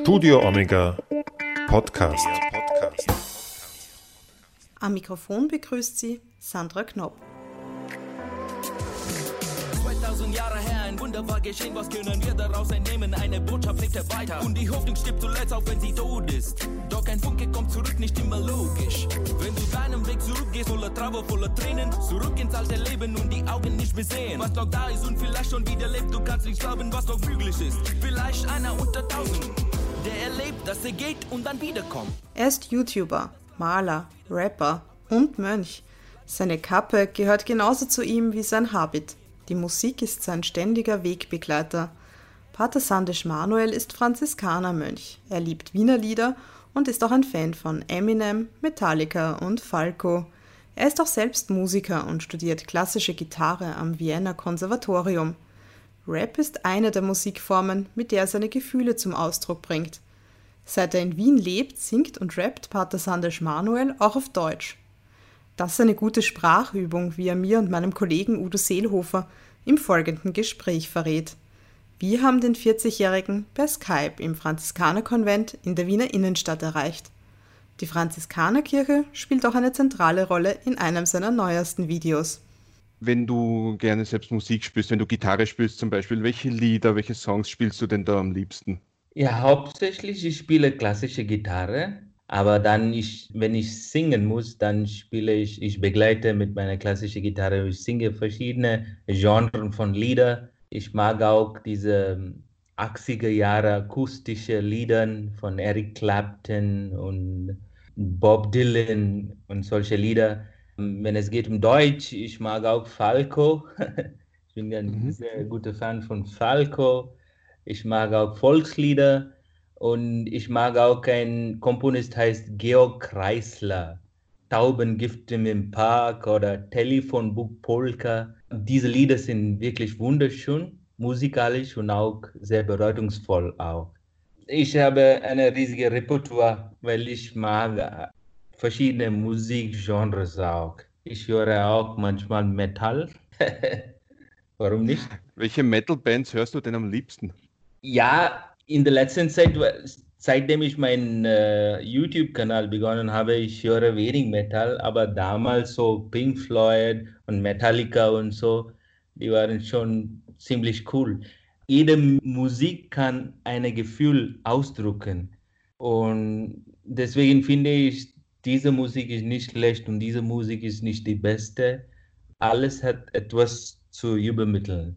Studio Omega Podcast. Am Mikrofon begrüßt sie Sandra Knopp. 2000 Jahre her, ein Wunder war geschehen, was können wir daraus entnehmen? Eine Botschaft lebt weiter und die Hoffnung stirbt zuletzt, auch wenn sie tot ist. Doch ein Funke kommt zurück, nicht immer logisch. Wenn du deinen Weg zurückgehst, voller Trauer, voller Tränen, zurück ins alte Leben und die Augen nicht mehr sehen. Was noch da ist und vielleicht schon wieder lebt, du kannst nicht glauben, was noch möglich ist. Vielleicht einer unter tausend, der erlebt, dass er geht und dann wiederkommt. Er ist YouTuber, Maler, Rapper und Mönch. Seine Kappe gehört genauso zu ihm wie sein Habit. Die Musik ist sein ständiger Wegbegleiter. Pater Sandesh Manuel ist Franziskanermönch. Er liebt Wiener Lieder und ist auch ein Fan von Eminem, Metallica und Falco. Er ist auch selbst Musiker und studiert klassische Gitarre am Vienna Konservatorium. Rap ist eine der Musikformen, mit der er seine Gefühle zum Ausdruck bringt. Seit er in Wien lebt, singt und rappt Pater Sandesh Manuel auch auf Deutsch. Das ist eine gute Sprachübung, wie er mir und meinem Kollegen Udo Seelhofer im folgenden Gespräch verrät. Wir haben den 40-Jährigen per Skype im Franziskanerkonvent in der Wiener Innenstadt erreicht. Die Franziskanerkirche spielt auch eine zentrale Rolle in einem seiner neuesten Videos. Wenn du gerne selbst Musik spielst, wenn du Gitarre spielst zum Beispiel, welche Lieder, welche Songs spielst du denn da am liebsten? Ja, hauptsächlich ich spiele klassische Gitarre, aber dann, ich, wenn ich singen muss, dann spiele ich, ich begleite mit meiner klassischen Gitarre. Ich singe verschiedene Genres von Lieder. Ich mag auch diese 80er Jahre akustische Lieder von Eric Clapton und Bob Dylan und solche Lieder. Wenn es geht um Deutsch, ich mag auch Falco. ich bin ein mhm. sehr guter Fan von Falco. Ich mag auch Volkslieder. Und ich mag auch ein Komponist, heißt Georg Kreisler. Taubengifte im Park oder Telefonbuch Polka. Diese Lieder sind wirklich wunderschön, musikalisch und auch sehr bedeutungsvoll auch. Ich habe eine riesige Repertoire, weil ich mag verschiedene Musikgenres auch. Ich höre auch manchmal Metal. Warum nicht? Welche Metal-Bands hörst du denn am liebsten? Ja, in der letzten Zeit, seitdem ich meinen äh, YouTube-Kanal begonnen habe, ich höre wenig Metal, aber damals so Pink Floyd und Metallica und so, die waren schon ziemlich cool. Jede Musik kann ein Gefühl ausdrücken und deswegen finde ich, diese Musik ist nicht schlecht und diese Musik ist nicht die beste. Alles hat etwas zu übermitteln.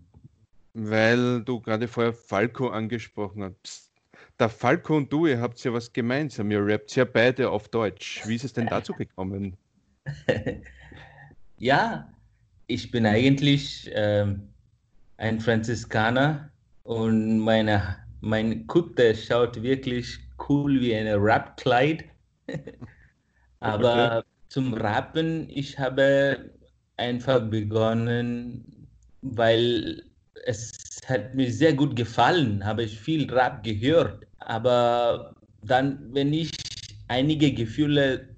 Weil du gerade vorher Falco angesprochen hast. Der Falco und du, ihr habt ja was gemeinsam. Ihr rappt ja beide auf Deutsch. Wie ist es denn dazu gekommen? ja, ich bin eigentlich ähm, ein Franziskaner und meine, mein Kutte schaut wirklich cool wie ein Rap-Kleid. Aber okay. zum Rappen, ich habe einfach begonnen, weil es hat mir sehr gut gefallen, habe ich viel Rap gehört. Aber dann, wenn ich einige Gefühle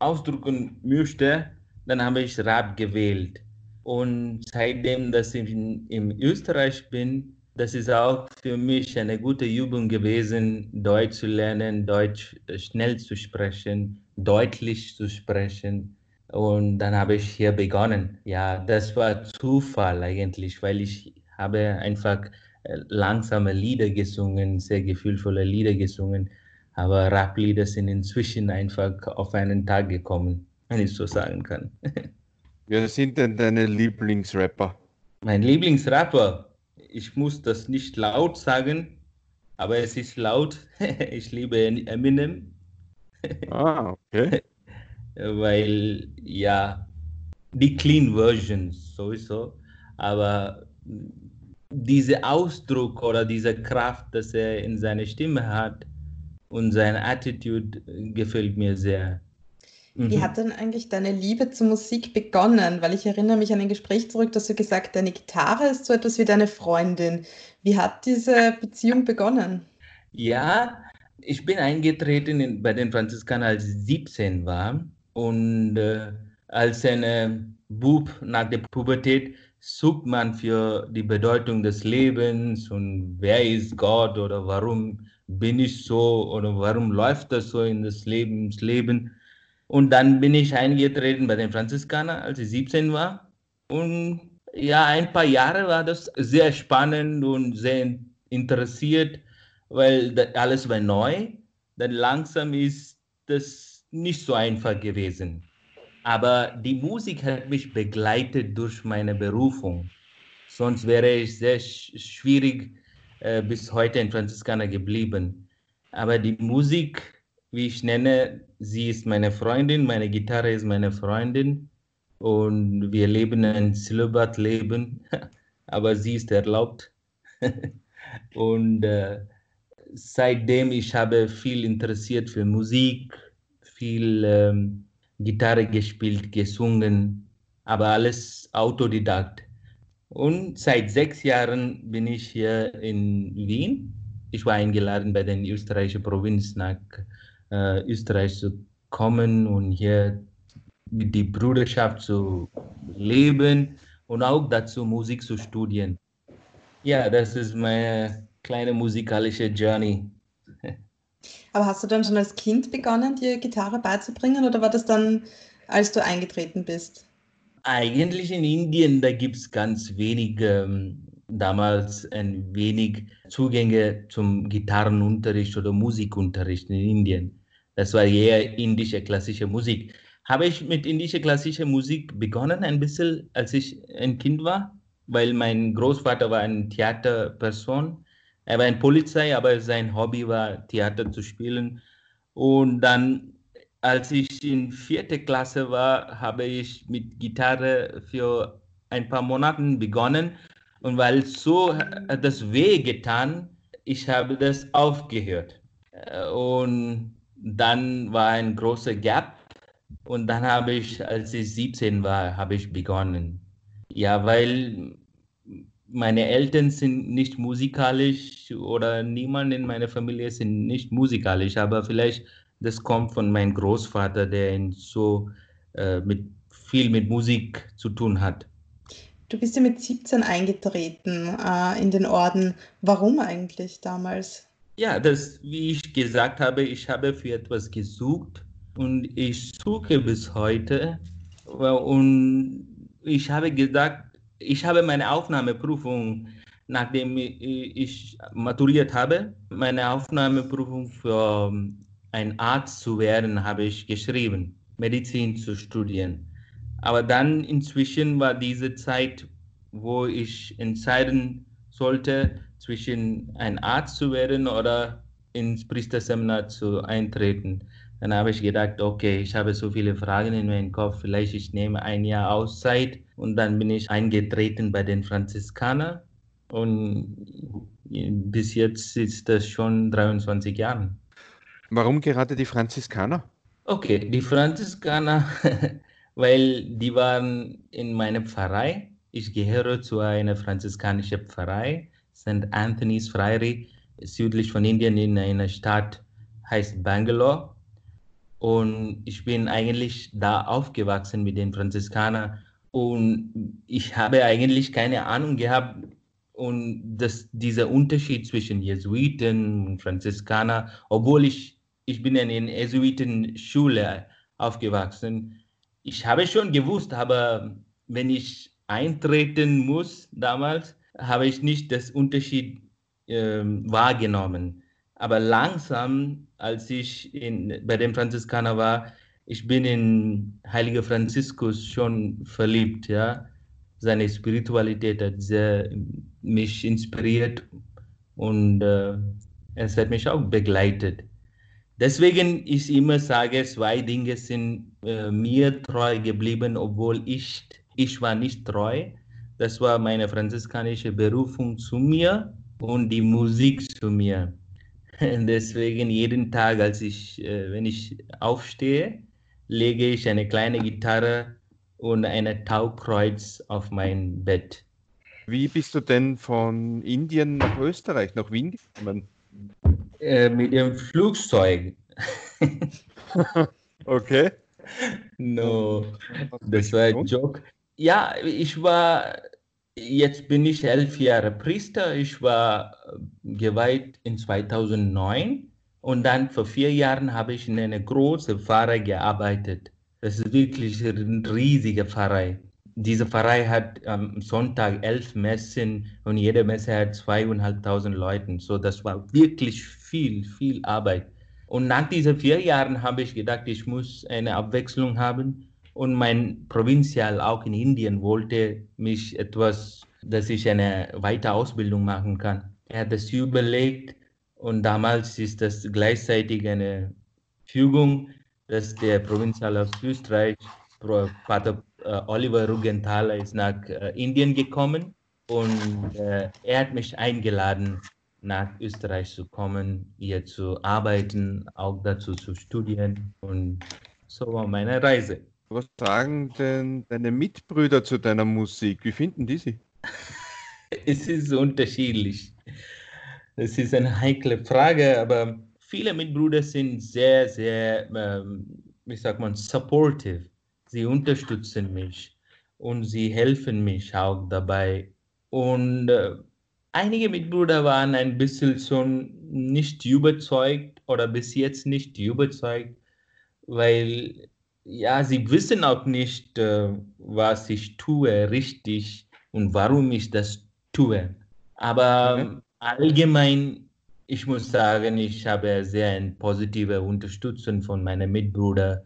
ausdrücken möchte, dann habe ich Rap gewählt. Und seitdem, dass ich in, in Österreich bin, das ist auch für mich eine gute Übung gewesen, Deutsch zu lernen, Deutsch schnell zu sprechen, deutlich zu sprechen. Und dann habe ich hier begonnen. Ja, das war Zufall eigentlich, weil ich habe einfach äh, langsame Lieder gesungen, sehr gefühlvolle Lieder gesungen. Aber Rap-Lieder sind inzwischen einfach auf einen Tag gekommen, wenn ich so sagen kann. Wer sind denn deine Lieblingsrapper? Mein Lieblingsrapper, ich muss das nicht laut sagen, aber es ist laut. ich liebe Eminem. Ah, okay. Weil, ja, die Clean Versions sowieso, aber dieser Ausdruck oder diese Kraft, dass er in seiner Stimme hat und seine Attitude gefällt mir sehr. Mhm. Wie hat denn eigentlich deine Liebe zur Musik begonnen? Weil ich erinnere mich an ein Gespräch zurück, dass du gesagt, deine Gitarre ist so etwas wie deine Freundin. Wie hat diese Beziehung begonnen? Ja, ich bin eingetreten in, bei den Franziskanern, als ich 17 war. Und äh, als ein äh, Bub nach der Pubertät sucht man für die Bedeutung des Lebens und wer ist Gott oder warum bin ich so oder warum läuft das so in das Lebensleben? Und dann bin ich eingetreten bei den Franziskanern, als ich 17 war. Und ja, ein paar Jahre war das sehr spannend und sehr interessiert, weil alles war neu. Dann langsam ist das nicht so einfach gewesen. Aber die Musik hat mich begleitet durch meine Berufung. Sonst wäre ich sehr schwierig äh, bis heute in Franziskaner geblieben. Aber die Musik, wie ich nenne, sie ist meine Freundin, meine Gitarre ist meine Freundin und wir leben ein Zölibatleben, aber sie ist erlaubt. und äh, seitdem ich habe viel interessiert für Musik, viel ähm, Gitarre gespielt, gesungen, aber alles Autodidakt. Und seit sechs Jahren bin ich hier in Wien. Ich war eingeladen bei den österreichischen Provinz nach äh, Österreich zu kommen und hier mit die Bruderschaft zu leben und auch dazu Musik zu studieren. Ja, das ist meine kleine musikalische Journey. Aber hast du dann schon als Kind begonnen, dir Gitarre beizubringen oder war das dann, als du eingetreten bist? Eigentlich in Indien, da gibt es ganz wenig, ähm, damals ein wenig Zugänge zum Gitarrenunterricht oder Musikunterricht in Indien. Das war eher indische klassische Musik. Habe ich mit indischer klassischer Musik begonnen, ein bisschen, als ich ein Kind war, weil mein Großvater war eine Theaterperson er war ein Polizei, aber sein Hobby war, Theater zu spielen. Und dann, als ich in vierte Klasse war, habe ich mit Gitarre für ein paar Monate begonnen. Und weil so hat das weh getan, ich habe das aufgehört. Und dann war ein großer Gap. Und dann habe ich, als ich 17 war, habe ich begonnen. Ja, weil meine Eltern sind nicht musikalisch oder niemand in meiner Familie sind nicht musikalisch, aber vielleicht das kommt von meinem Großvater, der so äh, mit, viel mit Musik zu tun hat. Du bist ja mit 17 eingetreten äh, in den Orden. Warum eigentlich damals? Ja, das, wie ich gesagt habe, ich habe für etwas gesucht und ich suche bis heute. Und ich habe gesagt, ich habe meine Aufnahmeprüfung, nachdem ich maturiert habe, meine Aufnahmeprüfung für ähm, ein Arzt zu werden, habe ich geschrieben, Medizin zu studieren. Aber dann inzwischen war diese Zeit, wo ich entscheiden sollte, zwischen ein Arzt zu werden oder ins Priesterseminar zu eintreten. Dann habe ich gedacht, okay, ich habe so viele Fragen in meinem Kopf, vielleicht ich nehme ein Jahr Auszeit und dann bin ich eingetreten bei den Franziskanern und bis jetzt ist das schon 23 Jahre. Warum gerade die Franziskaner? Okay, die Franziskaner, weil die waren in meiner Pfarrei. Ich gehöre zu einer franziskanischen Pfarrei, St. Anthony's Friary, südlich von Indien in einer Stadt heißt Bangalore. Und ich bin eigentlich da aufgewachsen mit den Franziskanern und ich habe eigentlich keine Ahnung gehabt, und das, dieser Unterschied zwischen Jesuiten und Franziskaner, obwohl ich, ich bin in einer Jesuitenschule aufgewachsen, ich habe schon gewusst, aber wenn ich eintreten muss damals, habe ich nicht das Unterschied äh, wahrgenommen. Aber langsam, als ich in, bei den Franziskaner war, ich bin in Heiliger Franziskus schon verliebt, ja. Seine Spiritualität hat sehr mich inspiriert und äh, es hat mich auch begleitet. Deswegen ich immer sage, zwei Dinge sind äh, mir treu geblieben, obwohl ich, ich war nicht treu. Das war meine franziskanische Berufung zu mir und die Musik zu mir. Deswegen jeden Tag, als ich, äh, wenn ich aufstehe, lege ich eine kleine Gitarre und ein Taukreuz auf mein Bett. Wie bist du denn von Indien nach Österreich, nach Wien gekommen? Äh, mit dem Flugzeug. okay. No, das war ein Joke. Ja, ich war Jetzt bin ich elf Jahre Priester. Ich war geweiht in 2009 und dann vor vier Jahren habe ich in einer großen Pfarrei gearbeitet. Das ist wirklich eine riesige Pfarrei. Diese Pfarrei hat am Sonntag elf Messen und jede Messe hat zweieinhalbtausend Leute. So, das war wirklich viel, viel Arbeit. Und nach diesen vier Jahren habe ich gedacht, ich muss eine Abwechslung haben und mein Provinzial auch in Indien wollte mich etwas, dass ich eine weitere Ausbildung machen kann. Er hat das überlegt und damals ist das gleichzeitig eine Fügung, dass der Provinzial aus Österreich, Pater äh, Oliver Rugenthaler, ist nach äh, Indien gekommen und äh, er hat mich eingeladen, nach Österreich zu kommen, hier zu arbeiten, auch dazu zu studieren und so war meine Reise. Was sagen denn deine Mitbrüder zu deiner Musik? Wie finden die sie? es ist unterschiedlich. Es ist eine heikle Frage, aber viele Mitbrüder sind sehr, sehr, ähm, wie sagt man, supportive. Sie unterstützen mich und sie helfen mich auch dabei. Und äh, einige Mitbrüder waren ein bisschen schon nicht überzeugt oder bis jetzt nicht überzeugt, weil ja, sie wissen auch nicht, äh, was ich tue richtig und warum ich das tue. Aber mhm. Allgemein, ich muss sagen, ich habe sehr eine positive Unterstützung von meinen Mitbrüdern.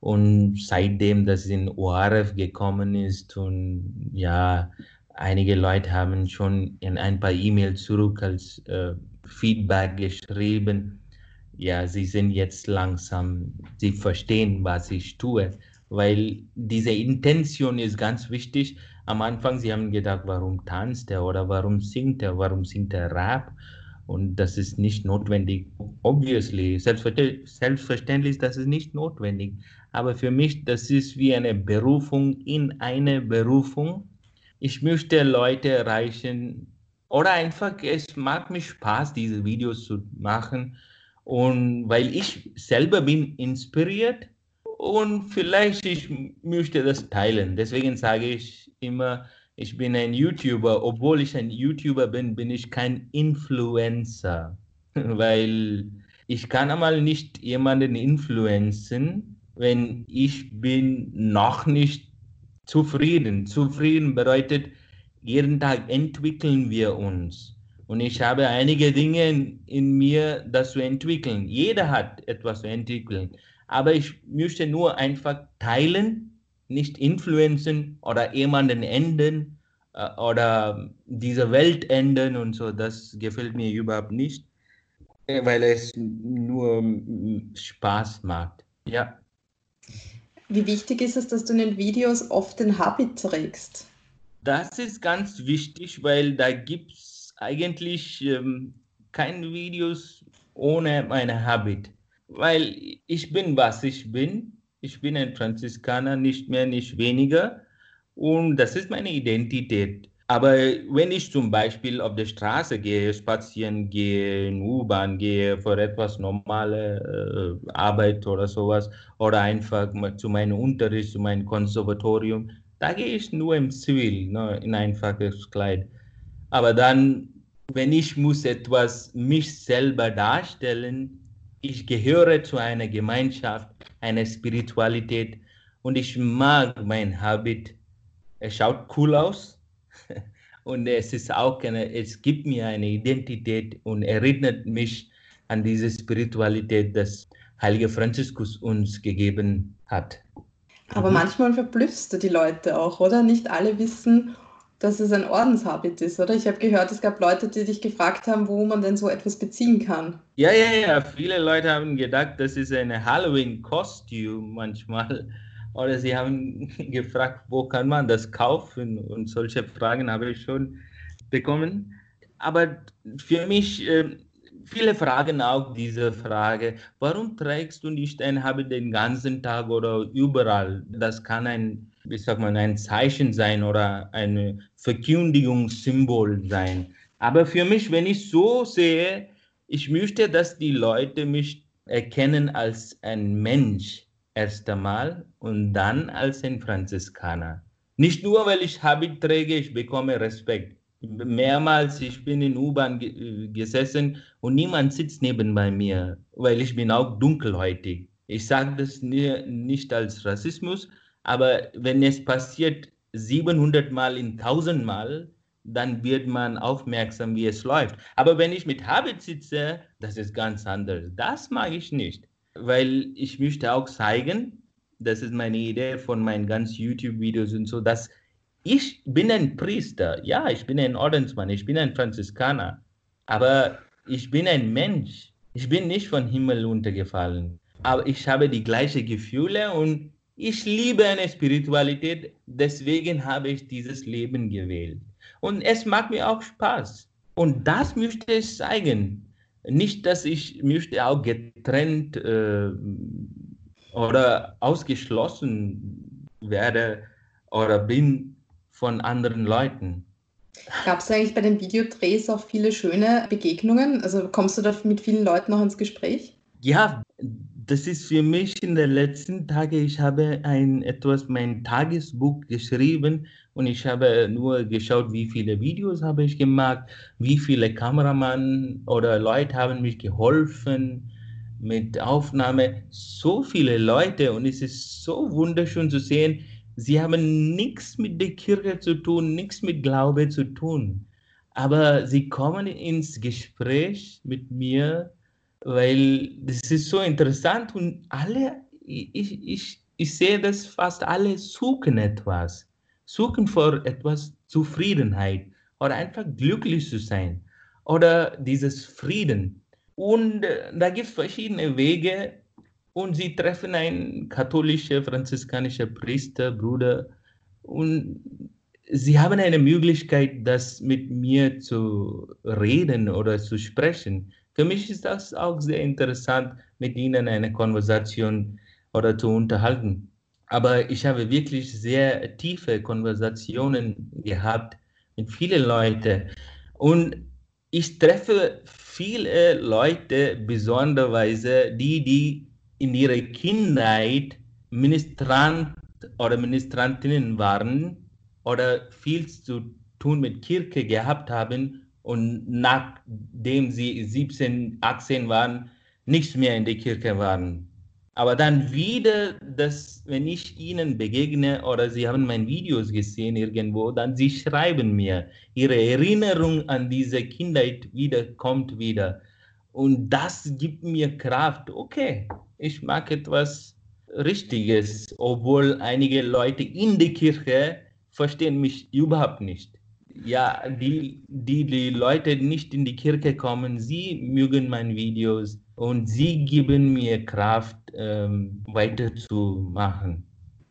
Und seitdem das in ORF gekommen ist und ja, einige Leute haben schon in ein paar E-Mails zurück als äh, Feedback geschrieben ja, sie sind jetzt langsam, sie verstehen, was ich tue, weil diese Intention ist ganz wichtig. Am Anfang, sie haben gedacht, warum tanzt er oder warum singt er, warum singt er Rap? Und das ist nicht notwendig. Obviously, selbstverständlich, selbstverständlich das ist nicht notwendig. Aber für mich, das ist wie eine Berufung in eine Berufung. Ich möchte Leute erreichen oder einfach, es macht mir Spaß, diese Videos zu machen und weil ich selber bin inspiriert und vielleicht ich möchte das teilen. Deswegen sage ich immer, ich bin ein YouTuber. Obwohl ich ein YouTuber bin, bin ich kein Influencer, weil ich kann einmal nicht jemanden influenzen, wenn ich bin noch nicht zufrieden. Zufrieden bedeutet, jeden Tag entwickeln wir uns. Und ich habe einige Dinge in, in mir, das zu entwickeln. Jeder hat etwas zu entwickeln. Aber ich möchte nur einfach teilen, nicht influenzen oder jemanden enden äh, oder diese Welt enden und so. Das gefällt mir überhaupt nicht, weil es nur Spaß macht. Ja. Wie wichtig ist es, dass du in den Videos oft den Habit trägst? Das ist ganz wichtig, weil da gibt es eigentlich ähm, keine Videos ohne meine Habit, weil ich bin, was ich bin. Ich bin ein Franziskaner, nicht mehr, nicht weniger. Und das ist meine Identität. Aber wenn ich zum Beispiel auf der Straße gehe, spazieren gehe, in U-Bahn gehe, für etwas normale äh, Arbeit oder sowas, oder einfach zu meinem Unterricht, zu meinem Konservatorium, da gehe ich nur im Zivil, ne, in einfaches Kleid. Aber dann, wenn ich muss etwas mich selber darstellen, ich gehöre zu einer Gemeinschaft, einer Spiritualität und ich mag mein Habit. Es schaut cool aus und es ist auch eine, es gibt mir eine Identität und erinnert mich an diese Spiritualität, das Heilige Franziskus uns gegeben hat. Aber mhm. manchmal verblüffst du die Leute auch, oder? Nicht alle wissen, dass es ein Ordenshabit ist, oder? Ich habe gehört, es gab Leute, die dich gefragt haben, wo man denn so etwas beziehen kann. Ja, ja, ja. Viele Leute haben gedacht, das ist ein Halloween-Kostüm manchmal. Oder sie haben gefragt, wo kann man das kaufen? Und solche Fragen habe ich schon bekommen. Aber für mich, äh, viele fragen auch diese Frage, warum trägst du nicht ein Habit den ganzen Tag oder überall? Das kann ein wie sagt man, ein Zeichen sein oder ein Verkündigungssymbol sein. Aber für mich, wenn ich so sehe, ich möchte, dass die Leute mich erkennen als ein Mensch erst einmal und dann als ein Franziskaner. Nicht nur, weil ich Habit träge, ich bekomme Respekt. Mehrmals, ich bin in U-Bahn gesessen und niemand sitzt neben bei mir, weil ich bin auch dunkelhäutig. Ich sage das nicht als Rassismus, aber wenn es passiert 700 Mal in 1000 Mal, dann wird man aufmerksam, wie es läuft. Aber wenn ich mit Habit sitze, das ist ganz anders. Das mag ich nicht, weil ich möchte auch zeigen, das ist meine Idee von meinen ganzen YouTube-Videos und so, dass ich bin ein Priester, ja, ich bin ein Ordensmann, ich bin ein Franziskaner, aber ich bin ein Mensch. Ich bin nicht von Himmel untergefallen, aber ich habe die gleichen Gefühle und ich liebe eine Spiritualität, deswegen habe ich dieses Leben gewählt. Und es macht mir auch Spaß. Und das möchte ich zeigen. Nicht, dass ich möchte auch getrennt äh, oder ausgeschlossen werde oder bin von anderen Leuten. Gab es eigentlich bei den Videodrehs auch viele schöne Begegnungen? Also kommst du da mit vielen Leuten noch ins Gespräch? Ja, das ist für mich in den letzten Tagen, ich habe ein etwas mein Tagesbuch geschrieben und ich habe nur geschaut, wie viele Videos habe ich gemacht, wie viele Kameramann oder Leute haben mich geholfen mit Aufnahme. So viele Leute und es ist so wunderschön zu sehen, Sie haben nichts mit der Kirche zu tun, nichts mit Glaube zu tun. Aber sie kommen ins Gespräch mit mir, weil das ist so interessant und alle, ich, ich, ich sehe, dass fast alle suchen etwas, suchen vor etwas Zufriedenheit oder einfach glücklich zu sein oder dieses Frieden. Und äh, da gibt es verschiedene Wege, und sie treffen einen katholischen, franziskanischen Priester, Bruder und sie haben eine Möglichkeit, das mit mir zu reden oder zu sprechen. Für mich ist das auch sehr interessant, mit ihnen eine Konversation oder zu unterhalten. Aber ich habe wirklich sehr tiefe Konversationen gehabt mit vielen Leuten. Und ich treffe viele Leute, besonderweise die, die in ihrer Kindheit Ministrant oder Ministrantinnen waren oder viel zu tun mit Kirche gehabt haben und nachdem sie 17, 18 waren, nicht mehr in der Kirche waren. Aber dann wieder, dass, wenn ich ihnen begegne oder sie haben meine Videos gesehen irgendwo, dann sie schreiben mir, ihre Erinnerung an diese Kindheit wieder kommt wieder. Und das gibt mir Kraft. Okay, ich mag etwas Richtiges, obwohl einige Leute in der Kirche verstehen mich überhaupt nicht. Ja, die, die, die Leute nicht in die Kirche kommen, sie mögen meine Videos und sie geben mir Kraft, ähm, weiterzumachen.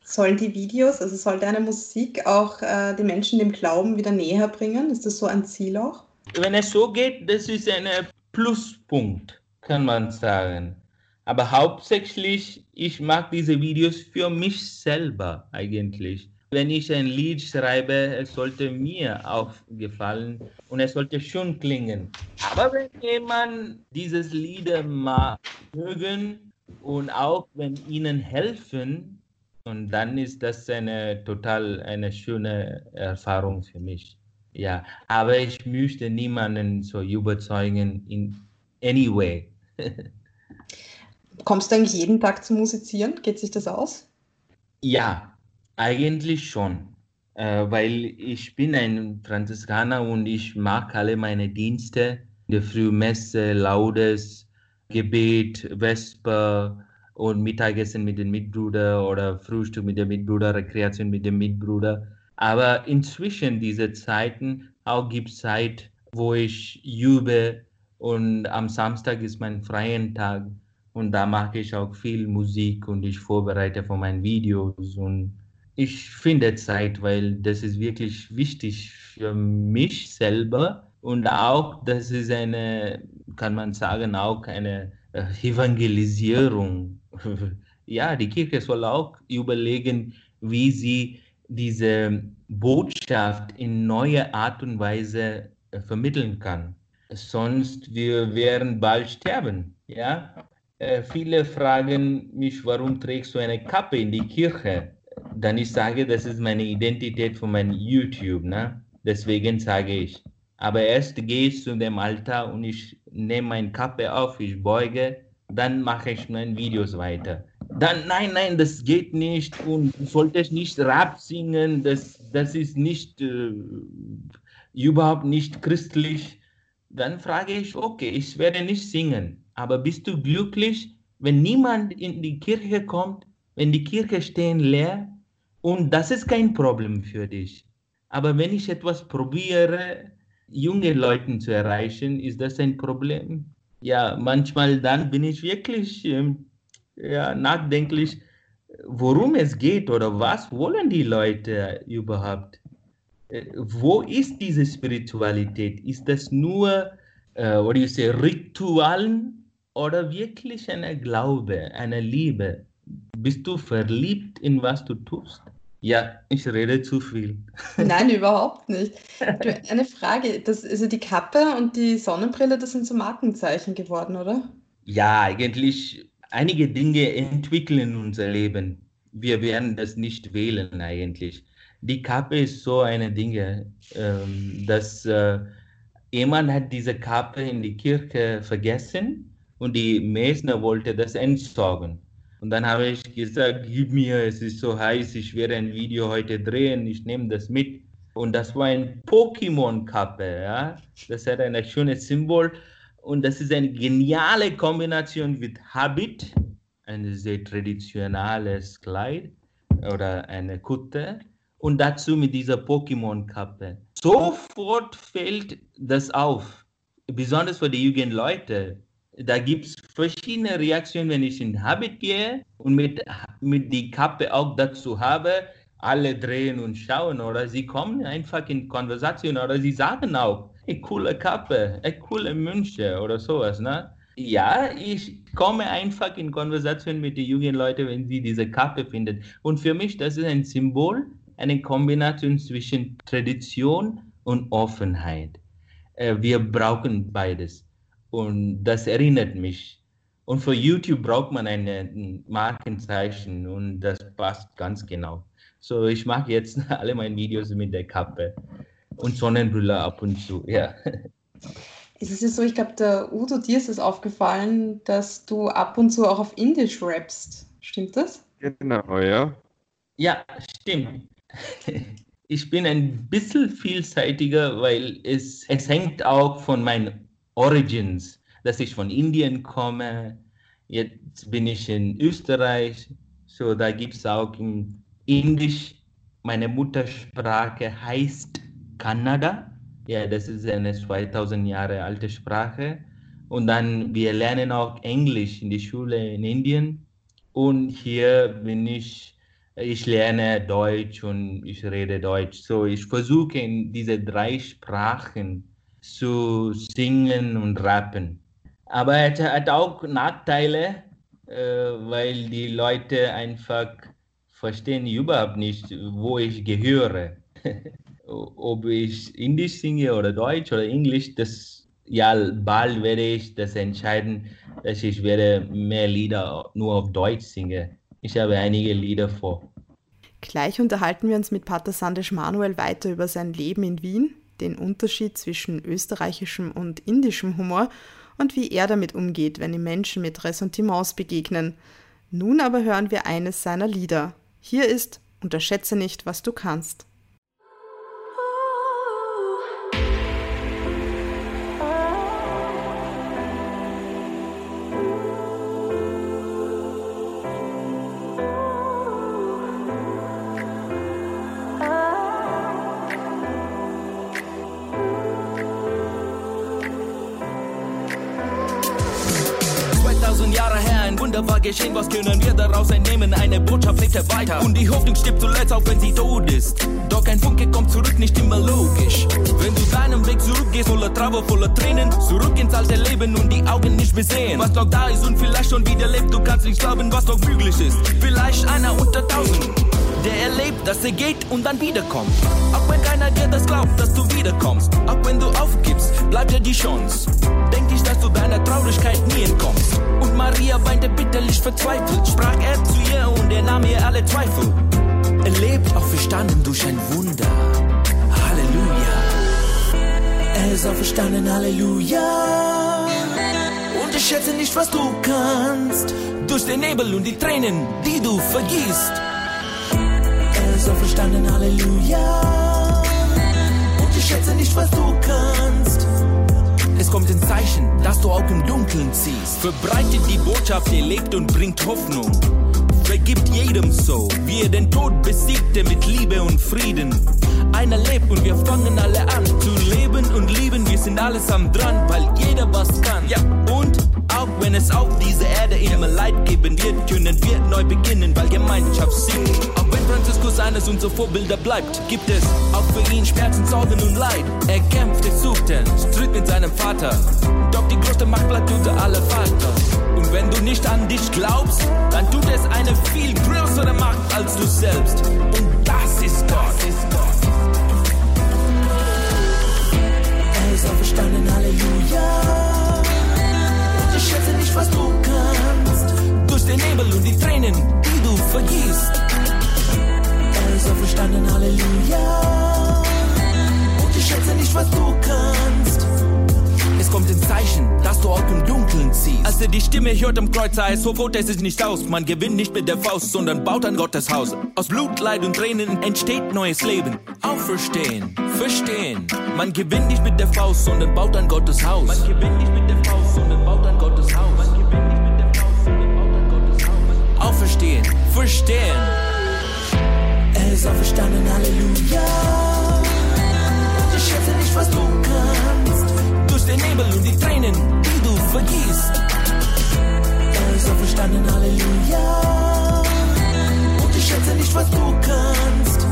Sollen die Videos, also soll deine Musik auch äh, die Menschen dem Glauben wieder näher bringen? Ist das so ein Ziel auch? Wenn es so geht, das ist ein Pluspunkt, kann man sagen. Aber hauptsächlich, ich mag diese Videos für mich selber eigentlich. Wenn ich ein Lied schreibe, es sollte mir auch gefallen und es sollte schön klingen. Aber wenn jemand dieses Lied mag, mögen und auch wenn ihnen helfen, und dann ist das eine total eine schöne Erfahrung für mich. Ja, aber ich möchte niemanden so überzeugen in any way. Kommst du eigentlich jeden Tag zu musizieren? Geht sich das aus? Ja, eigentlich schon. Äh, weil ich bin ein Franziskaner und ich mag alle meine Dienste. Die Frühmesse, Laudes, Gebet, Vesper und Mittagessen mit dem Mitbruder oder Frühstück mit dem Mitbruder, Rekreation mit dem Mitbruder. Aber inzwischen diese Zeiten auch gibt Zeit, wo ich übe und am Samstag ist mein freien Tag und da mache ich auch viel Musik und ich vorbereite für meine Videos und ich finde Zeit, weil das ist wirklich wichtig für mich selber und auch das ist eine, kann man sagen, auch eine äh, Evangelisierung. ja, die Kirche soll auch überlegen, wie sie diese Botschaft in neue Art und Weise äh, vermitteln kann. Sonst wir werden bald sterben. Ja, äh, viele fragen mich, warum trägst du eine Kappe in die Kirche? Dann ich sage, das ist meine Identität von meinem YouTube, ne? Deswegen sage ich. Aber erst gehe ich zu dem Altar und ich nehme meine Kappe auf, ich beuge, dann mache ich meine Videos weiter. Dann, nein, nein, das geht nicht und du solltest nicht Rap singen, das, das ist nicht, äh, überhaupt nicht christlich. Dann frage ich, okay, ich werde nicht singen, aber bist du glücklich, wenn niemand in die Kirche kommt, wenn die Kirche stehen leer und das ist kein Problem für dich. Aber wenn ich etwas probiere, junge Leute zu erreichen, ist das ein Problem. Ja, manchmal dann bin ich wirklich ähm, ja, nachdenklich, worum es geht oder was wollen die Leute überhaupt. Äh, wo ist diese Spiritualität? Ist das nur, äh, what do you say, Ritualen oder wirklich eine Glaube, eine Liebe? Bist du verliebt in was du tust? Ja, ich rede zu viel. Nein, überhaupt nicht. Eine Frage, das, also die Kappe und die Sonnenbrille, das sind so Markenzeichen geworden, oder? Ja, eigentlich einige Dinge entwickeln unser Leben. Wir werden das nicht wählen eigentlich. Die Kappe ist so eine Dinge, ähm, dass äh, jemand hat diese Kappe in die Kirche vergessen und die Mesner wollte das entsorgen. Und dann habe ich gesagt, gib mir, es ist so heiß, ich werde ein Video heute drehen, ich nehme das mit. Und das war ein Pokémon-Kappe, ja. Das hat ein schönes Symbol. Und das ist eine geniale Kombination mit Habit, ein sehr traditionelles Kleid oder eine Kutte. Und dazu mit dieser Pokémon-Kappe. Sofort fällt das auf, besonders für die jungen Leute da gibt es verschiedene Reaktionen, wenn ich in Habit gehe und mit, mit die Kappe auch dazu habe, alle drehen und schauen oder sie kommen einfach in Konversation oder sie sagen auch, ey, coole Kappe, ey, coole Münche oder sowas, ne? Ja, ich komme einfach in Konversation mit den jungen Leuten, wenn sie diese Kappe finden. Und für mich, das ist ein Symbol, eine Kombination zwischen Tradition und Offenheit. Äh, wir brauchen beides. Und das erinnert mich. Und für YouTube braucht man ein Markenzeichen und das passt ganz genau. So, ich mache jetzt alle meine Videos mit der Kappe und Sonnenbrille ab und zu, ja. Es ist ja so, ich glaube, der Udo, dir ist es aufgefallen, dass du ab und zu auch auf Indisch rappst. Stimmt das? Genau, ja. Ja, stimmt. Ich bin ein bisschen vielseitiger, weil es, es hängt auch von meinem Origins, dass ich von Indien komme. Jetzt bin ich in Österreich, so da gibt es auch in Indisch. Meine Muttersprache heißt Kannada. Ja, das ist eine 2000 Jahre alte Sprache. Und dann, wir lernen auch Englisch in der Schule in Indien. Und hier bin ich, ich lerne Deutsch und ich rede Deutsch. So, ich versuche in diese drei Sprachen zu singen und rappen. Aber es hat auch Nachteile, äh, weil die Leute einfach verstehen überhaupt nicht, wo ich gehöre. Ob ich Indisch singe oder Deutsch oder Englisch, das ja bald werde ich das entscheiden, dass ich werde mehr Lieder nur auf Deutsch singe. Ich habe einige Lieder vor. Gleich unterhalten wir uns mit Pater Sandesh Manuel weiter über sein Leben in Wien, den Unterschied zwischen österreichischem und indischem Humor und wie er damit umgeht, wenn ihm Menschen mit Ressentiments begegnen. Nun aber hören wir eines seiner Lieder. Hier ist Unterschätze nicht, was du kannst. Geschehen, was können wir daraus entnehmen? Eine Botschaft lebte weiter und die Hoffnung stirbt zuletzt, auch wenn sie tot ist. Doch ein Funke kommt zurück, nicht immer logisch. Wenn du deinen Weg zurückgehst, voller Trauer, voller Tränen, zurück ins alte Leben und die Augen nicht mehr sehen. Was noch da ist und vielleicht schon wieder lebt, du kannst nicht glauben, was noch möglich ist. Vielleicht einer unter tausend der erlebt, dass er geht und dann wiederkommt. Auch wenn keiner dir das glaubt, dass du wiederkommst. Auch wenn du aufgibst, bleibt dir die Chance. Denk nicht, dass du deiner Traurigkeit nie entkommst. Maria weinte bitterlich verzweifelt. Sprach er zu ihr und er nahm ihr alle Zweifel. lebt, auch verstanden durch ein Wunder. Halleluja. Er ist auferstanden, Halleluja. Und ich schätze nicht, was du kannst, durch den Nebel und die Tränen, die du vergießt. Er ist auferstanden, Halleluja. Und ich schätze nicht, was du kannst. Es kommt ein Zeichen, dass du auch im Dunkeln ziehst. Verbreitet die Botschaft, ihr lebt und bringt Hoffnung vergibt jedem so, wie er den Tod besiegte mit Liebe und Frieden. Einer lebt und wir fangen alle an zu leben und lieben. Wir sind alles am dran, weil jeder was kann. Ja, und auch wenn es auf dieser Erde immer Leid geben wird, können wir neu beginnen, weil Gemeinschaft singt. Wenn Franziskus eines unserer Vorbilder bleibt, gibt es auch für ihn Schmerzen, Sorgen und Leid. Er kämpft, er sucht, er stritt mit seinem Vater. Doch die größte Macht bleibt unter alle Vater. Und wenn du nicht an dich glaubst, dann tut es eine viel größere Macht als du selbst. Und das ist Gott. Er ist auferstanden, Halleluja. Und ich schätze nicht, was du kannst. Durch den Nebel und die Tränen, die du vergießt. Ist auferstanden, Halleluja. Und ich schätze nicht, was du kannst es kommt ein Zeichen, dass du auch im Dunkeln ziehst. Als er die Stimme hört am Kreuz, es so rot, es ist nicht aus. Man gewinnt nicht mit der Faust, sondern baut an Gottes Haus. Aus Blut, Leid und Tränen entsteht neues Leben. Auferstehen, verstehen. Man gewinnt nicht mit der Faust, sondern baut an Gottes Haus. Man gewinnt nicht mit der Faust, sondern baut an Gottes Haus. Man gewinnt nicht mit der Faust, sondern baut an Gottes Haus. Auferstehen, verstehen. Ist auferstanden, Halleluja. Ich schätze nicht, was du kannst den Nebel und die Tränen, die du vergießt. Er ist auferstanden, Halleluja. Und ich schätze nicht, was du kannst.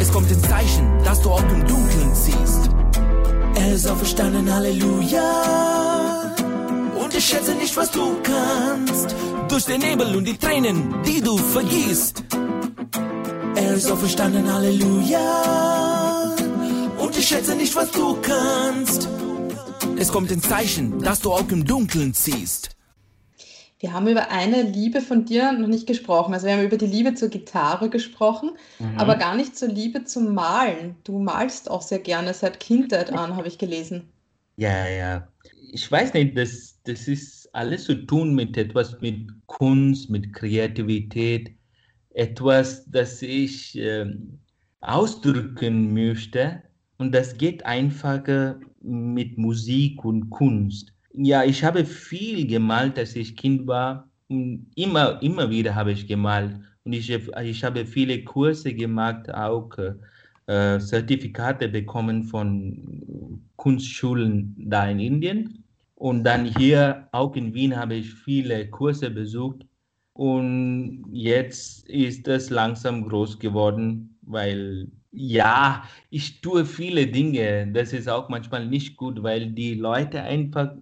Es kommt ein Zeichen, dass du auch im Dunkeln ziehst. Er ist auferstanden, Halleluja. Und ich schätze nicht, was du kannst. Durch den Nebel und die Tränen, die du vergießt. Er ist auferstanden, Halleluja. Und ich schätze nicht, was du kannst. Es kommt ein Zeichen, dass du auch im Dunkeln ziehst. Wir haben über eine Liebe von dir noch nicht gesprochen. Also wir haben über die Liebe zur Gitarre gesprochen, mhm. aber gar nicht zur Liebe zum Malen. Du malst auch sehr gerne seit Kindheit an, habe ich gelesen. Ja, ja. Ich weiß nicht, das, das ist alles zu tun mit etwas mit Kunst, mit Kreativität, etwas, das ich äh, ausdrücken möchte. Und das geht einfacher mit Musik und Kunst. Ja, ich habe viel gemalt, als ich Kind war. Immer, immer wieder habe ich gemalt. Und ich, ich habe viele Kurse gemacht, auch äh, Zertifikate bekommen von Kunstschulen da in Indien. Und dann hier, auch in Wien, habe ich viele Kurse besucht. Und jetzt ist es langsam groß geworden, weil ja, ich tue viele Dinge. Das ist auch manchmal nicht gut, weil die Leute einfach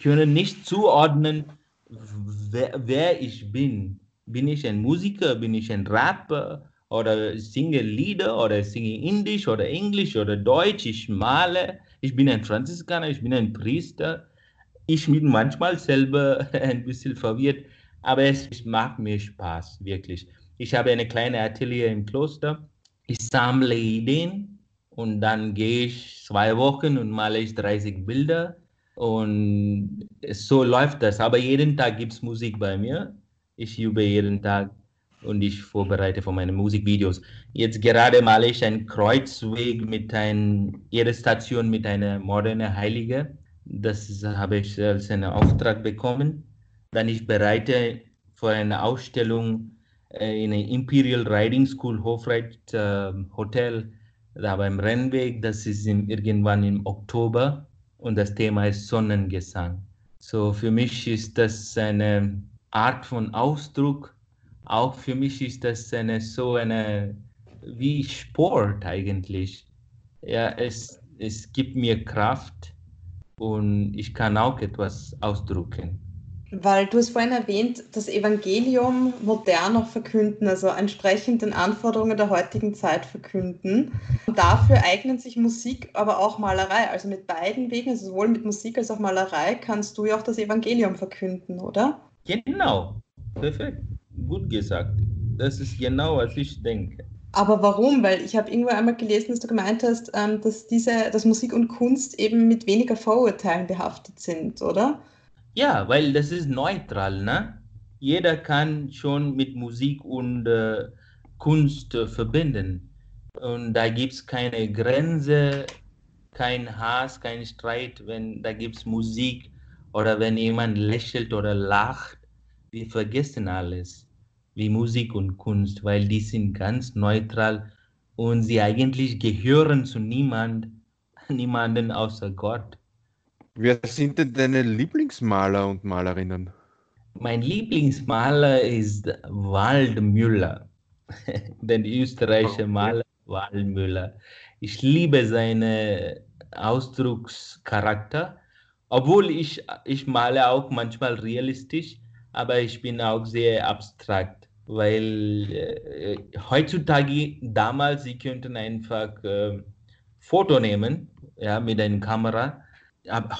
können nicht zuordnen, wer, wer ich bin. Bin ich ein Musiker? Bin ich ein Rapper? Oder singe Lieder? Oder singe Indisch oder Englisch oder Deutsch? Ich male. Ich bin ein Franziskaner. Ich bin ein Priester. Ich bin manchmal selber ein bisschen verwirrt, aber es macht mir Spaß, wirklich. Ich habe eine kleine Atelier im Kloster ich sammle Ideen und dann gehe ich zwei Wochen und male ich 30 Bilder und so läuft das. Aber jeden Tag gibt es Musik bei mir. Ich übe jeden Tag und ich vorbereite für meine Musikvideos. Jetzt gerade male ich einen Kreuzweg mit jede Station mit einer modernen Heilige. Das habe ich als einen Auftrag bekommen. Dann ich bereite für eine Ausstellung äh, in der Imperial Riding School Hofreit äh, Hotel, da beim Rennweg. Das ist im, irgendwann im Oktober und das Thema ist Sonnengesang. So für mich ist das eine Art von Ausdruck. Auch für mich ist das eine so eine wie Sport eigentlich. Ja, es, es gibt mir Kraft und ich kann auch etwas ausdrücken. Weil du hast vorhin erwähnt, das Evangelium modern noch verkünden, also entsprechend den Anforderungen der heutigen Zeit verkünden. Und dafür eignen sich Musik, aber auch Malerei. Also mit beiden Wegen, also sowohl mit Musik als auch Malerei, kannst du ja auch das Evangelium verkünden, oder? Genau, perfekt, gut gesagt. Das ist genau, was ich denke. Aber warum? Weil ich habe irgendwo einmal gelesen, dass du gemeint hast, ähm, dass diese, dass Musik und Kunst eben mit weniger Vorurteilen behaftet sind, oder? Ja, weil das ist neutral, ne? Jeder kann schon mit Musik und äh, Kunst äh, verbinden. Und da gibt es keine Grenze, kein Hass, kein Streit, wenn da gibt es Musik oder wenn jemand lächelt oder lacht. Wir vergessen alles wie Musik und Kunst, weil die sind ganz neutral und sie eigentlich gehören zu niemand, niemanden außer Gott. Wer sind denn deine Lieblingsmaler und Malerinnen? Mein Lieblingsmaler ist Waldmüller, der österreichische. Maler Waldmüller. Ich liebe seinen Ausdruckscharakter, obwohl ich, ich male auch manchmal realistisch, aber ich bin auch sehr abstrakt weil äh, heutzutage, damals, sie könnten einfach äh, Foto nehmen, ja, mit einer Kamera.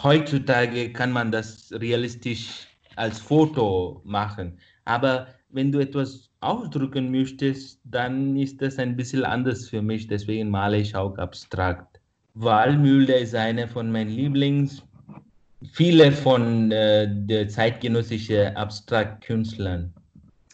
Heutzutage kann man das realistisch als Foto machen. Aber wenn du etwas ausdrücken möchtest, dann ist das ein bisschen anders für mich. Deswegen male ich auch abstrakt. Walmühle ist eine von meinen Lieblings. Viele von äh, der zeitgenössischen Abstraktkünstlern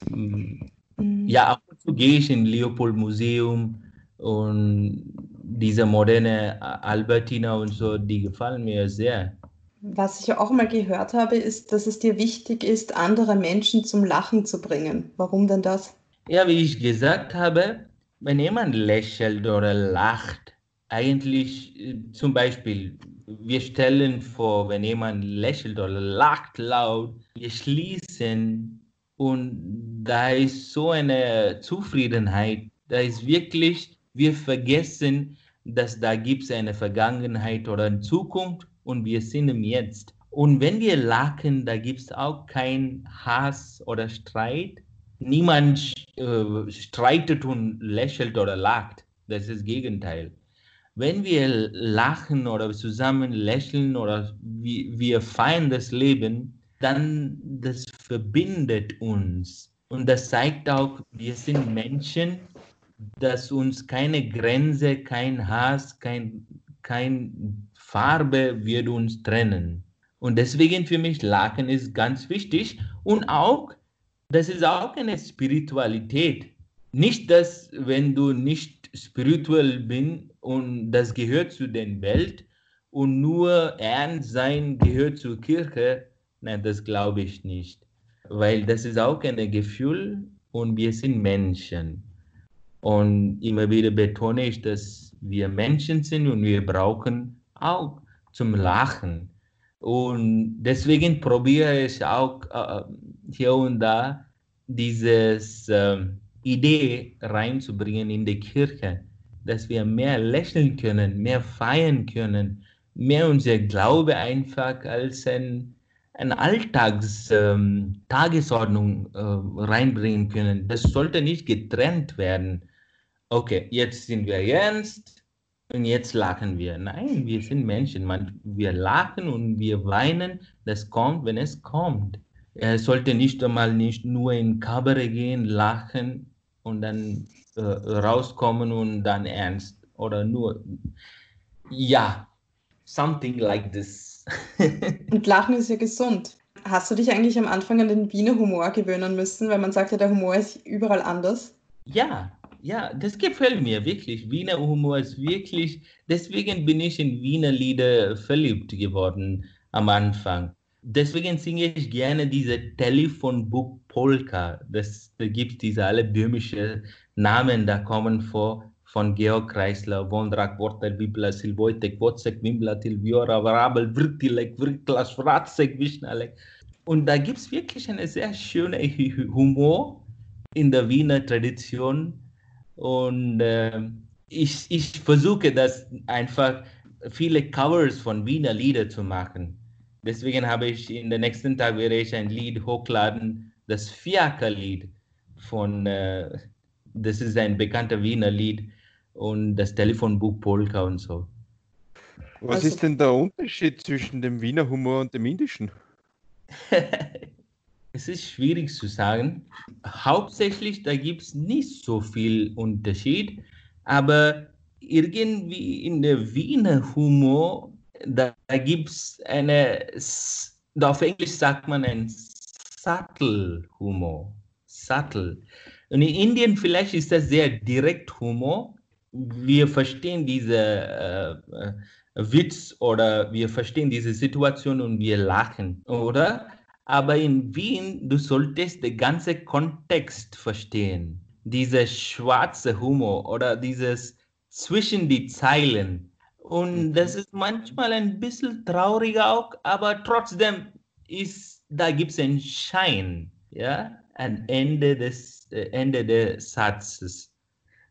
Mhm. Ja, ab und zu gehe ich in Leopold Museum und diese moderne Albertina und so, die gefallen mir sehr. Was ich auch mal gehört habe, ist, dass es dir wichtig ist, andere Menschen zum Lachen zu bringen. Warum denn das? Ja, wie ich gesagt habe, wenn jemand lächelt oder lacht, eigentlich äh, zum Beispiel, wir stellen vor, wenn jemand lächelt oder lacht laut, wir schließen und da ist so eine Zufriedenheit, da ist wirklich, wir vergessen, dass da gibt es eine Vergangenheit oder eine Zukunft und wir sind im Jetzt. Und wenn wir lachen, da gibt es auch kein Hass oder Streit. Niemand äh, streitet und lächelt oder lacht. Das ist das Gegenteil. Wenn wir lachen oder zusammen lächeln oder wir, wir feiern das Leben, dann das verbindet uns. Und das zeigt auch, wir sind Menschen, dass uns keine Grenze, kein Hass, kein, kein Farbe wird uns trennen. Und deswegen für mich Lachen ist ganz wichtig und auch, das ist auch eine Spiritualität. Nicht, dass wenn du nicht spirituell bist und das gehört zu der Welt und nur Ernst sein gehört zur Kirche, Nein, das glaube ich nicht. Weil das ist auch ein Gefühl und wir sind Menschen. Und immer wieder betone ich, dass wir Menschen sind und wir brauchen auch zum Lachen. Und deswegen probiere ich auch äh, hier und da diese äh, Idee reinzubringen in die Kirche, dass wir mehr lächeln können, mehr feiern können, mehr unser Glaube einfach als ein eine Alltagstagesordnung ähm, äh, reinbringen können. Das sollte nicht getrennt werden. Okay, jetzt sind wir ernst und jetzt lachen wir. Nein, wir sind Menschen. Man, wir lachen und wir weinen. Das kommt, wenn es kommt. Er sollte nicht einmal nicht nur in Kabarett gehen, lachen und dann äh, rauskommen und dann ernst. Oder nur, ja, something like this. Und Lachen ist ja gesund. Hast du dich eigentlich am Anfang an den Wiener Humor gewöhnen müssen? Weil man sagt ja, der Humor ist überall anders. Ja, ja, das gefällt mir wirklich. Wiener Humor ist wirklich, deswegen bin ich in Wiener Lieder verliebt geworden am Anfang. Deswegen singe ich gerne diese Telefonbuch Polka. Das, da gibt es diese alle böhmische Namen, da kommen vor von Georg Kreisler, Wondrak, Worter, Bibla, Silvoitek, Wozek, Wimbla, Tilviora, Varabel, Vrtilek, Vrtlas, Fratzek, Wischnalek. Und da gibt es wirklich einen sehr schönen Humor in der Wiener Tradition. Und äh, ich, ich versuche das einfach viele Covers von Wiener Lieder zu machen. Deswegen habe ich in den nächsten Tag werde ich ein Lied hochladen, das Fiaker-Lied von, äh, das ist ein bekannter Wiener Lied und das Telefonbuch Polka und so. Was also, ist denn der Unterschied zwischen dem Wiener Humor und dem indischen? es ist schwierig zu sagen. Hauptsächlich, da gibt es nicht so viel Unterschied, aber irgendwie in der Wiener Humor, da, da gibt es eine, auf Englisch sagt man ein subtle Humor. Subtle. Und in Indien vielleicht ist das sehr direkt Humor. Wir verstehen diese äh Witz oder wir verstehen diese Situation und wir lachen, oder? Aber in Wien, du solltest den ganzen Kontext verstehen. Dieser schwarze Humor oder dieses zwischen die Zeilen. Und mhm. das ist manchmal ein bisschen traurig auch, aber trotzdem ist, da gibt es einen Schein, ja, am Ende des, äh, Ende des Satzes.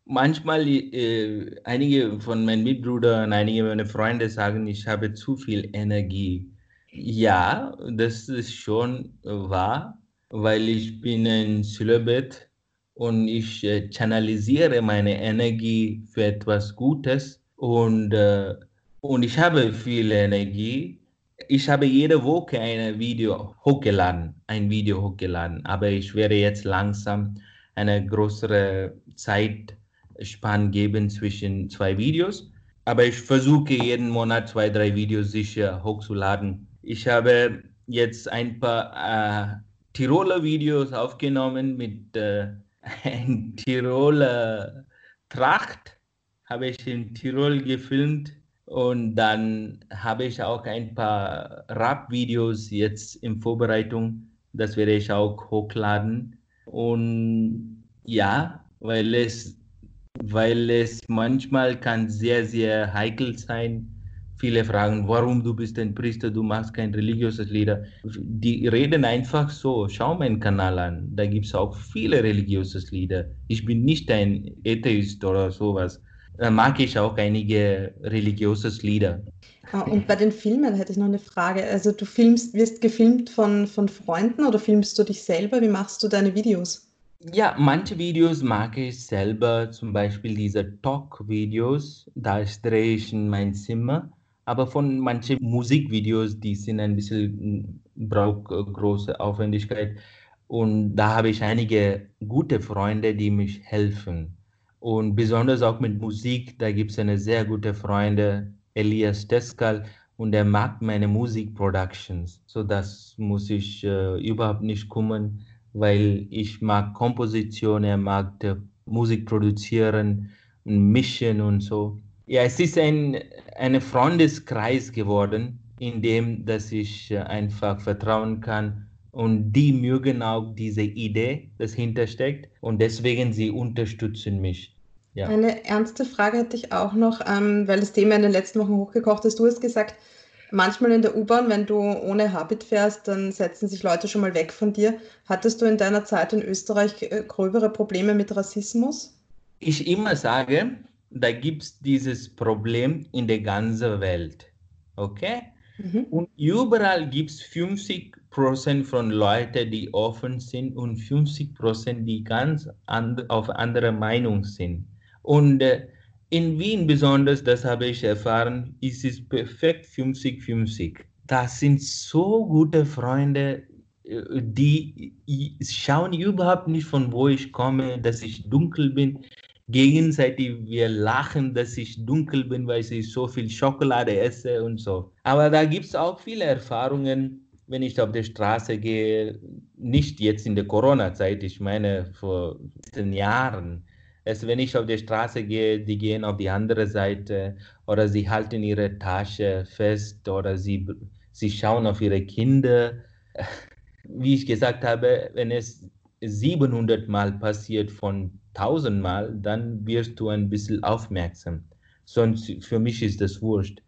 Manchmal, äh, einige von meinen Mitbrüdern, einige meiner Freunde sagen, ich habe zu viel Energie. Ja, das ist schon wahr, weil ich bin ein Zölibat und ich äh, channelisiere meine Energie für etwas Gutes und, äh, und ich habe viel Energie. Ich habe jede Woche ein Video hochgeladen, ein Video hochgeladen, aber ich werde jetzt langsam eine größere Zeitspanne geben zwischen zwei Videos. Aber ich versuche jeden Monat zwei, drei Videos sicher hochzuladen ich habe jetzt ein paar äh, Tiroler Videos aufgenommen mit äh, Tiroler Tracht, habe ich in Tirol gefilmt und dann habe ich auch ein paar Rap-Videos jetzt in Vorbereitung. Das werde ich auch hochladen. Und ja, weil es, weil es manchmal kann sehr, sehr heikel sein, Viele fragen, warum du bist ein Priester, du machst kein religiöses Lieder. Die reden einfach so, schau meinen Kanal an, da gibt es auch viele religiöse Lieder. Ich bin nicht ein Atheist oder sowas. Da mag ich auch einige religiöse Lieder. Ah, und bei den Filmen hätte ich noch eine Frage. Also du filmst, wirst gefilmt von, von Freunden oder filmst du dich selber? Wie machst du deine Videos? Ja, manche Videos mag ich selber, zum Beispiel diese Talk-Videos. Da drehe ich in mein Zimmer aber von manchen Musikvideos, die sind ein bisschen, braucht große Aufwendigkeit. Und da habe ich einige gute Freunde, die mich helfen. Und besonders auch mit Musik, da gibt es eine sehr gute Freunde, Elias Teskal, und er mag meine Musikproductions. So das muss ich äh, überhaupt nicht kümmern, weil ich mag Komposition, er mag Musik produzieren mischen und so. Ja, es ist ein, ein Freundeskreis geworden, in dem dass ich äh, einfach vertrauen kann und die mögen auch diese Idee, das hintersteckt und deswegen sie unterstützen mich. Ja. Eine ernste Frage hätte ich auch noch, ähm, weil das Thema in den letzten Wochen hochgekocht ist. Du hast gesagt, manchmal in der U-Bahn, wenn du ohne Habit fährst, dann setzen sich Leute schon mal weg von dir. Hattest du in deiner Zeit in Österreich äh, gröbere Probleme mit Rassismus? Ich immer sage, da gibt es dieses Problem in der ganzen Welt. Okay? Mhm. Und überall gibt es 50% von Leuten, die offen sind und 50% die ganz and auf andere Meinung sind. Und äh, in Wien besonders, das habe ich erfahren, ist es perfekt 50-50. Das sind so gute Freunde, äh, die schauen überhaupt nicht von wo ich komme, dass ich dunkel bin gegenseitig wir lachen, dass ich dunkel bin, weil ich so viel Schokolade esse und so. Aber da gibt es auch viele Erfahrungen, wenn ich auf der Straße gehe, nicht jetzt in der Corona-Zeit, ich meine vor zehn Jahren. Also wenn ich auf der Straße gehe, die gehen auf die andere Seite oder sie halten ihre Tasche fest oder sie, sie schauen auf ihre Kinder. Wie ich gesagt habe, wenn es 700 Mal passiert von tausendmal, dann wirst du ein bisschen aufmerksam. Sonst für mich ist das wurscht.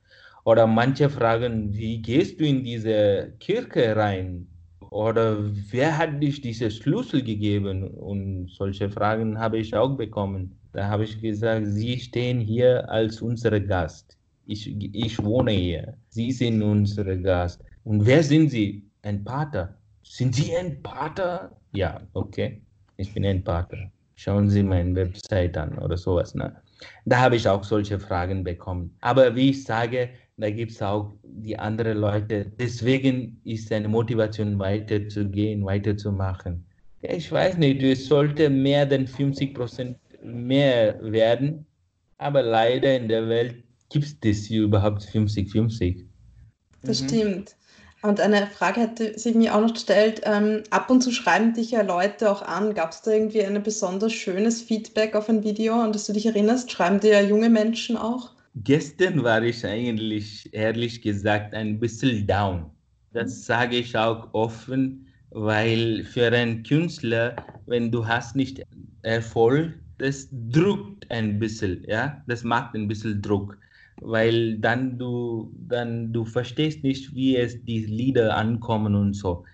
Oder manche fragen, wie gehst du in diese Kirche rein? Oder wer hat dich diese Schlüssel gegeben? Und solche Fragen habe ich auch bekommen. Da habe ich gesagt, Sie stehen hier als unser Gast. Ich, ich wohne hier. Sie sind unser Gast. Und wer sind Sie? Ein Pater. Sind Sie ein Pater? Ja, okay. Ich bin ein Pater schauen Sie meine Website an oder sowas. Ne? Da habe ich auch solche Fragen bekommen. Aber wie ich sage, Da gibt es auch die anderen Leute. Deswegen ist eine Motivation, weiterzugehen, weiterzumachen. Ich weiß nicht, es sollte mehr denn 50 Prozent mehr werden, aber leider in der Welt gibt es das hier überhaupt 50-50. Das mhm. stimmt. Und eine Frage hätte sich mir auch noch gestellt, ähm, ab und zu schreiben dich ja Leute auch an. Gab es da irgendwie ein besonders schönes Feedback auf ein Video, an das du dich erinnerst? Schreiben dir ja junge Menschen auch? Gestern war ich eigentlich, ehrlich gesagt, ein bisschen down. Das sage ich auch offen, weil für einen Künstler, wenn du hast nicht Erfolg, das drückt ein bisschen, ja, das macht ein bisschen Druck weil dann du, dann du verstehst nicht, wie es die Lieder ankommen und so.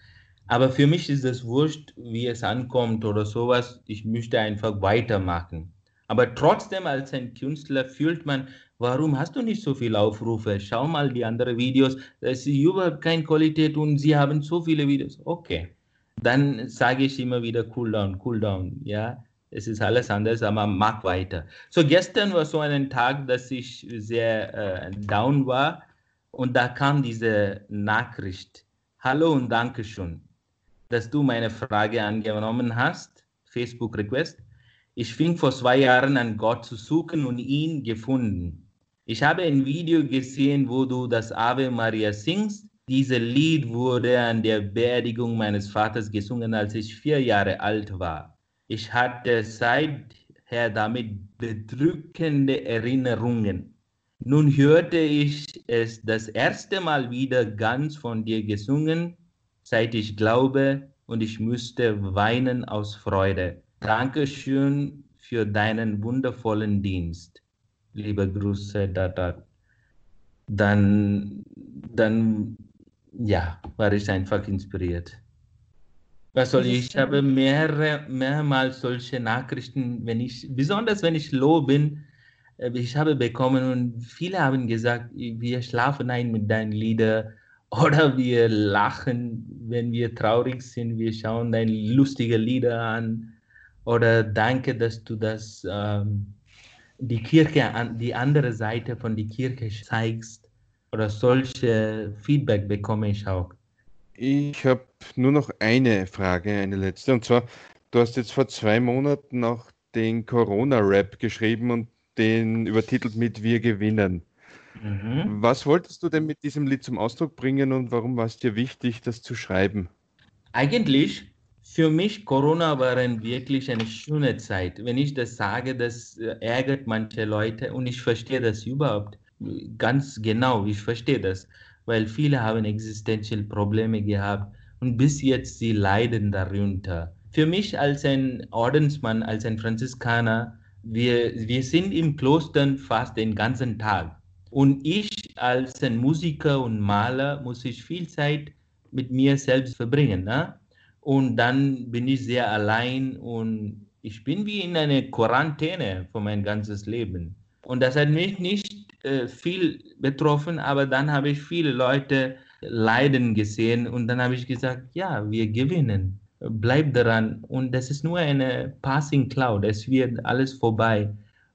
Aber für mich ist es wurscht, wie es ankommt oder sowas. Ich möchte einfach weitermachen. Aber trotzdem als ein Künstler fühlt man, warum hast du nicht so viele Aufrufe? Schau mal die anderen Videos, das ist überhaupt keine Qualität und sie haben so viele Videos. Okay, dann sage ich immer wieder cool down, cool down, ja es ist alles anders, aber man mag weiter. So gestern war so ein Tag, dass ich sehr äh, down war und da kam diese Nachricht. Hallo und danke schön, dass du meine Frage angenommen hast. Facebook Request. Ich fing vor zwei Jahren an, Gott zu suchen und ihn gefunden. Ich habe ein Video gesehen, wo du das Ave Maria singst. Dieses Lied wurde an der Beerdigung meines Vaters gesungen, als ich vier Jahre alt war. Ich hatte seither damit bedrückende Erinnerungen. Nun hörte ich es das erste Mal wieder ganz von dir gesungen, seit ich glaube, und ich müsste weinen aus Freude. Dankeschön für deinen wundervollen Dienst. Liebe Grüße, Dada. Dann, dann, ja, war ich einfach inspiriert. Was soll ich? Ich habe mehrere, mehrmals solche Nachrichten, wenn ich, besonders wenn ich low bin, äh, ich habe bekommen und viele haben gesagt, wir schlafen ein mit deinen Liedern oder wir lachen, wenn wir traurig sind, wir schauen deine lustigen Lieder an oder danke, dass du das ähm, die Kirche an die andere Seite von der Kirche zeigst oder solche Feedback bekomme ich auch. Ich habe nur noch eine Frage, eine letzte. Und zwar, du hast jetzt vor zwei Monaten auch den Corona-Rap geschrieben und den übertitelt mit Wir gewinnen. Mhm. Was wolltest du denn mit diesem Lied zum Ausdruck bringen und warum war es dir wichtig, das zu schreiben? Eigentlich für mich Corona war ein wirklich eine schöne Zeit. Wenn ich das sage, das äh, ärgert manche Leute und ich verstehe das überhaupt ganz genau. Ich verstehe das weil viele haben existenzielle Probleme gehabt und bis jetzt sie leiden darunter. Für mich als ein Ordensmann, als ein Franziskaner, wir, wir sind im Kloster fast den ganzen Tag. Und ich als ein Musiker und Maler muss ich viel Zeit mit mir selbst verbringen. Ne? Und dann bin ich sehr allein und ich bin wie in einer Quarantäne für mein ganzes Leben. Und das hat mich nicht äh, viel betroffen, aber dann habe ich viele Leute leiden gesehen und dann habe ich gesagt, ja, wir gewinnen. Bleib daran. Und das ist nur eine Passing Cloud. Es wird alles vorbei.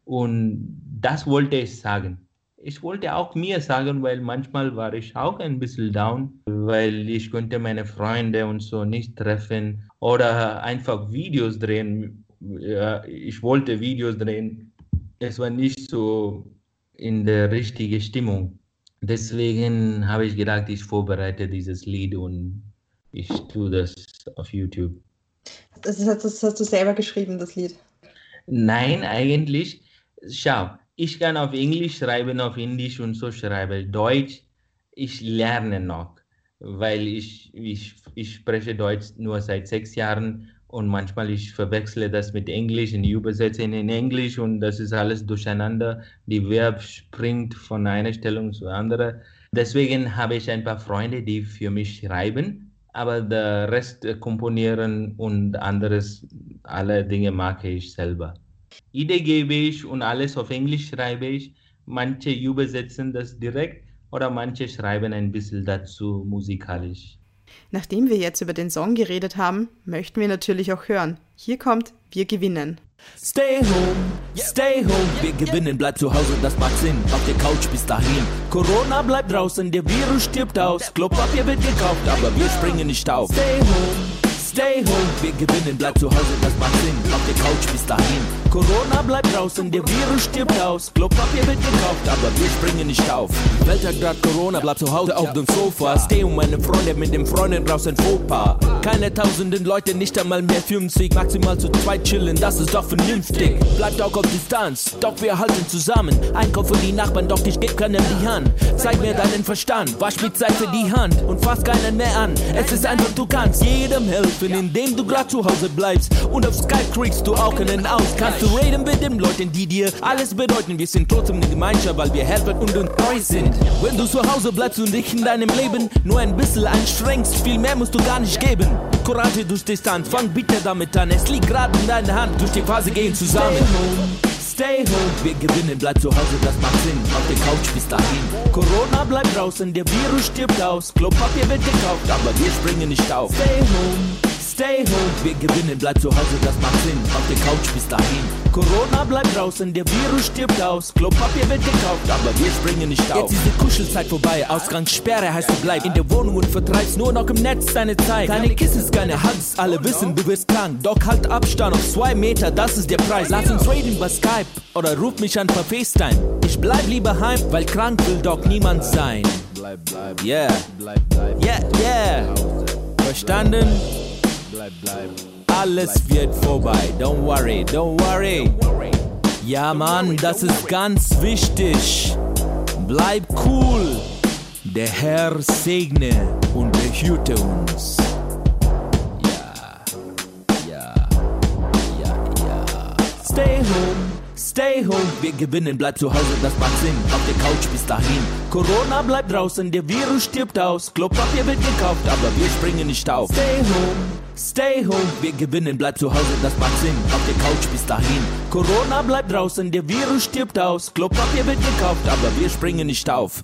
Und das wollte ich sagen. Ich wollte auch mir sagen, weil manchmal war ich auch ein bisschen down, weil ich konnte meine Freunde und so nicht treffen oder einfach Videos drehen. Ich wollte Videos drehen. Es war nicht so in der richtigen Stimmung. Deswegen habe ich gedacht, ich vorbereite dieses Lied und ich tue das auf YouTube. Das, ist, das hast du selber geschrieben, das Lied? Nein, eigentlich. Schau, ich kann auf Englisch schreiben, auf Indisch und so schreiben. Deutsch, ich lerne noch, weil ich, ich, ich spreche Deutsch nur seit sechs Jahren und manchmal ich verwechsle das mit Englisch und übersetze in Englisch und das ist alles durcheinander. Die Verb springt von einer Stellung zur anderen. Deswegen habe ich ein paar Freunde, die für mich schreiben, aber der Rest komponieren und anderes, alle Dinge mache ich selber. Idee gebe ich und alles auf Englisch schreibe ich. Manche übersetzen das direkt oder manche schreiben ein bisschen dazu musikalisch. Nachdem wir jetzt über den Song geredet haben, möchten wir natürlich auch hören. Hier kommt Wir gewinnen. Stay home, stay home, wir gewinnen, bleib zu Hause, das macht Sinn. Auf der Couch bis dahin. Corona bleibt draußen, der Virus stirbt aus. Klopapier wird gekauft, aber wir springen nicht auf. Stay home, stay home, wir gewinnen, bleib zu Hause, das macht Sinn. Auf der Couch bis dahin. Corona bleibt draußen, der Virus stirbt aus. Klopapier wird gekauft, aber wir springen nicht auf. Welt hat grad Corona, bleib zu Hause auf dem Sofa. Steh um meine Freunde mit dem Freunden draußen Fauxpas. Keine tausenden Leute, nicht einmal mehr 50. Maximal zu zweit chillen, das ist doch vernünftig. Bleibt auch auf Distanz, doch wir halten zusammen. Einkauf für die Nachbarn, doch ich geb keinem die Hand. Zeig mir deinen Verstand, wasch mit Seife die Hand und fass keinen mehr an. Es ist einfach, du kannst jedem helfen, indem du grad zu Hause bleibst. Und auf Skype kriegst du auch keinen aus. Kannst zu reden mit den Leuten, die dir alles bedeuten. Wir sind trotzdem eine Gemeinschaft, weil wir helfen und treu sind. Wenn du zu Hause bleibst und dich in deinem Leben nur ein bisschen anstrengst, viel mehr musst du gar nicht geben. Courage durch Distanz, fang bitte damit an. Es liegt gerade in deiner Hand, durch die Phase gehen zusammen. Stay home, wir gewinnen, bleib zu Hause, das macht Sinn. Auf der Couch bis dahin. Corona bleibt draußen, der Virus stirbt aus. Klopapier wird gekauft, aber wir springen nicht auf. Stay home. Stay home, wir gewinnen, bleib zu Hause, das macht Sinn. Auf der Couch bis dahin. Corona bleibt draußen, der Virus stirbt aus. Klopapier wird gekauft, aber wir springen nicht auf. Jetzt ist die Kuschelzeit vorbei, Ausgangssperre heißt du bleib in der Wohnung und vertreibst nur noch im Netz deine Zeit. Keine Kisses, keine Hugs, alle wissen, du wirst krank. Doch halt Abstand auf zwei Meter, das ist der Preis. Lass uns reden über Skype oder ruf mich an per FaceTime. Ich bleib lieber heim, weil krank will doch niemand sein. Bleib, bleib, yeah, bleib, bleib. Yeah, yeah. Verstanden? Bleib, bleib. Alles wird vorbei, don't worry, don't worry. Ja, Mann, das ist ganz wichtig. Bleib cool. Der Herr segne und behüte uns. Ja, ja, ja, ja. Stay home. Stay home, wir gewinnen, bleib zu Hause, das macht Sinn. Auf der Couch bis dahin. Corona bleibt draußen, der Virus stirbt aus. Klopapier wird gekauft, aber wir springen nicht auf. Stay home, stay home, wir gewinnen, bleib zu Hause, das macht Sinn. Auf der Couch bis dahin. Corona bleibt draußen, der Virus stirbt aus. Klopapier wird gekauft, aber wir springen nicht auf.